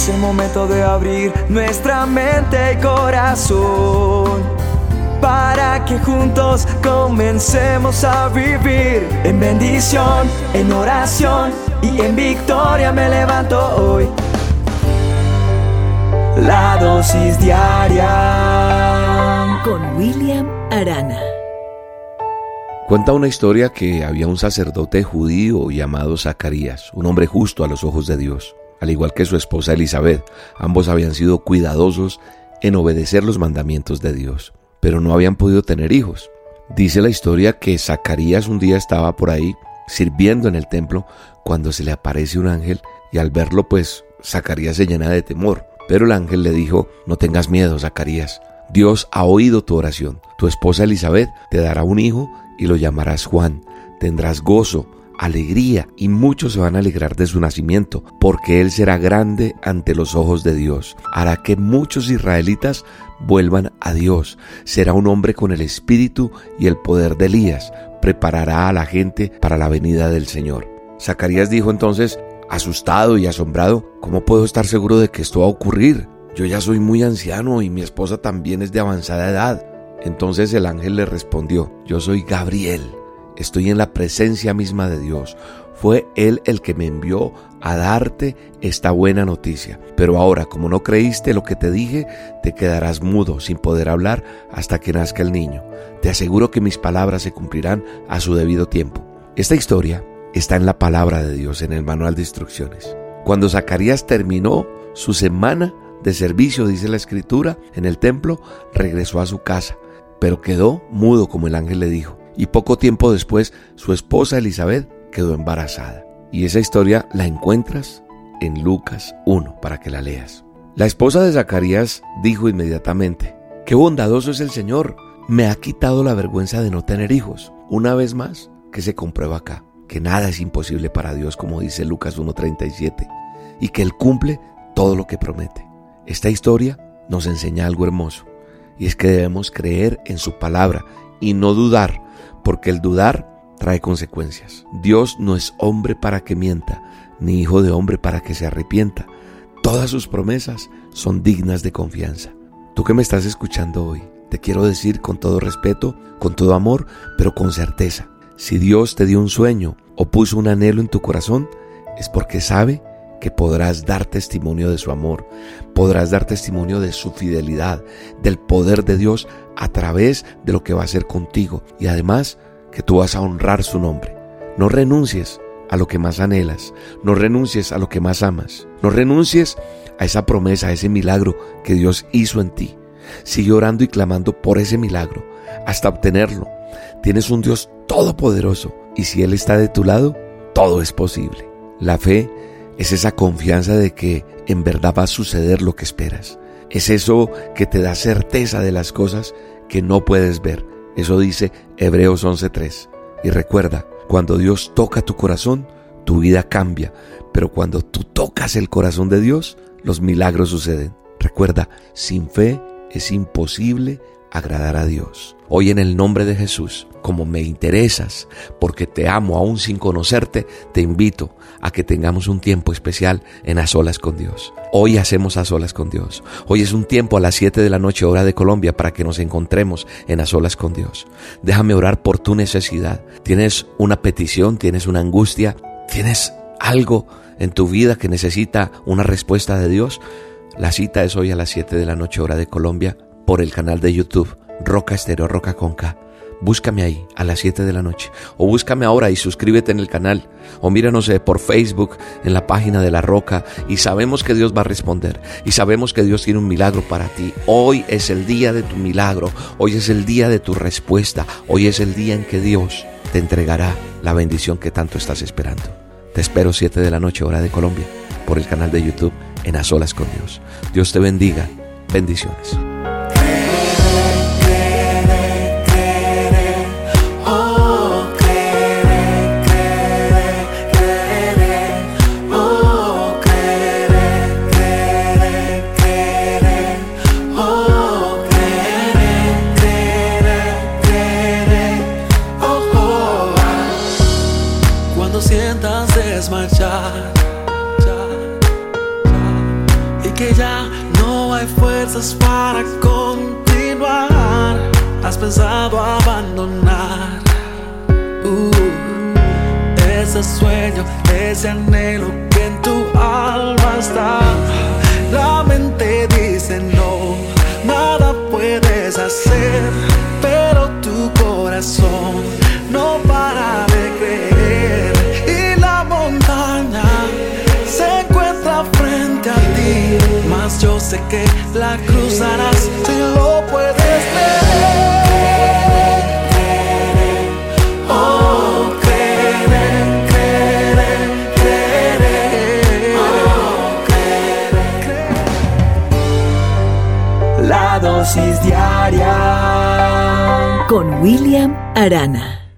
Es el momento de abrir nuestra mente y corazón para que juntos comencemos a vivir en bendición, en oración y en victoria me levanto hoy. La dosis diaria con William Arana. Cuenta una historia que había un sacerdote judío llamado Zacarías, un hombre justo a los ojos de Dios, al igual que su esposa Elizabeth. Ambos habían sido cuidadosos en obedecer los mandamientos de Dios, pero no habían podido tener hijos. Dice la historia que Zacarías un día estaba por ahí sirviendo en el templo cuando se le aparece un ángel y al verlo pues Zacarías se llena de temor. Pero el ángel le dijo, no tengas miedo, Zacarías. Dios ha oído tu oración. Tu esposa Elizabeth te dará un hijo y lo llamarás Juan. Tendrás gozo, alegría y muchos se van a alegrar de su nacimiento, porque él será grande ante los ojos de Dios. Hará que muchos israelitas vuelvan a Dios. Será un hombre con el espíritu y el poder de Elías. Preparará a la gente para la venida del Señor. Zacarías dijo entonces, asustado y asombrado, ¿cómo puedo estar seguro de que esto va a ocurrir? Yo ya soy muy anciano y mi esposa también es de avanzada edad. Entonces el ángel le respondió, yo soy Gabriel, estoy en la presencia misma de Dios. Fue Él el que me envió a darte esta buena noticia. Pero ahora, como no creíste lo que te dije, te quedarás mudo sin poder hablar hasta que nazca el niño. Te aseguro que mis palabras se cumplirán a su debido tiempo. Esta historia está en la palabra de Dios, en el manual de instrucciones. Cuando Zacarías terminó su semana de servicio, dice la escritura, en el templo, regresó a su casa pero quedó mudo como el ángel le dijo. Y poco tiempo después su esposa Elizabeth quedó embarazada. Y esa historia la encuentras en Lucas 1 para que la leas. La esposa de Zacarías dijo inmediatamente, Qué bondadoso es el Señor, me ha quitado la vergüenza de no tener hijos. Una vez más, que se comprueba acá, que nada es imposible para Dios, como dice Lucas 1.37, y que Él cumple todo lo que promete. Esta historia nos enseña algo hermoso, y es que debemos creer en su palabra y no dudar, porque el dudar trae consecuencias. Dios no es hombre para que mienta, ni hijo de hombre para que se arrepienta. Todas sus promesas son dignas de confianza. Tú que me estás escuchando hoy, te quiero decir con todo respeto, con todo amor, pero con certeza. Si Dios te dio un sueño o puso un anhelo en tu corazón, es porque sabe que podrás dar testimonio de su amor, podrás dar testimonio de su fidelidad, del poder de Dios a través de lo que va a hacer contigo y además que tú vas a honrar su nombre. No renuncies a lo que más anhelas, no renuncies a lo que más amas, no renuncies a esa promesa, a ese milagro que Dios hizo en ti. Sigue orando y clamando por ese milagro hasta obtenerlo. Tienes un Dios todopoderoso y si Él está de tu lado, todo es posible. La fe es esa confianza de que en verdad va a suceder lo que esperas. Es eso que te da certeza de las cosas que no puedes ver. Eso dice Hebreos 11.3. Y recuerda, cuando Dios toca tu corazón, tu vida cambia. Pero cuando tú tocas el corazón de Dios, los milagros suceden. Recuerda, sin fe es imposible agradar a Dios. Hoy en el nombre de Jesús, como me interesas, porque te amo aún sin conocerte, te invito a que tengamos un tiempo especial en a solas con Dios. Hoy hacemos a solas con Dios. Hoy es un tiempo a las 7 de la noche hora de Colombia para que nos encontremos en a solas con Dios. Déjame orar por tu necesidad. Tienes una petición, tienes una angustia, tienes algo en tu vida que necesita una respuesta de Dios. La cita es hoy a las 7 de la noche hora de Colombia por el canal de YouTube Roca Estero Roca Conca. Búscame ahí a las 7 de la noche. O búscame ahora y suscríbete en el canal. O míranos eh, por Facebook en la página de La Roca. Y sabemos que Dios va a responder. Y sabemos que Dios tiene un milagro para ti. Hoy es el día de tu milagro. Hoy es el día de tu respuesta. Hoy es el día en que Dios te entregará la bendición que tanto estás esperando. Te espero 7 de la noche, hora de Colombia, por el canal de YouTube en A Solas con Dios. Dios te bendiga. Bendiciones. Que ya no hay fuerzas para continuar, has pensado abandonar uh, ese sueño, ese anhelo que en tu alma está. La mente dice no, nada puedes hacer, pero tu corazón mas yo sé que la cruzarás si lo puedes. Oh, creer. Oh, creer, creer. La dosis diaria Con William Arana.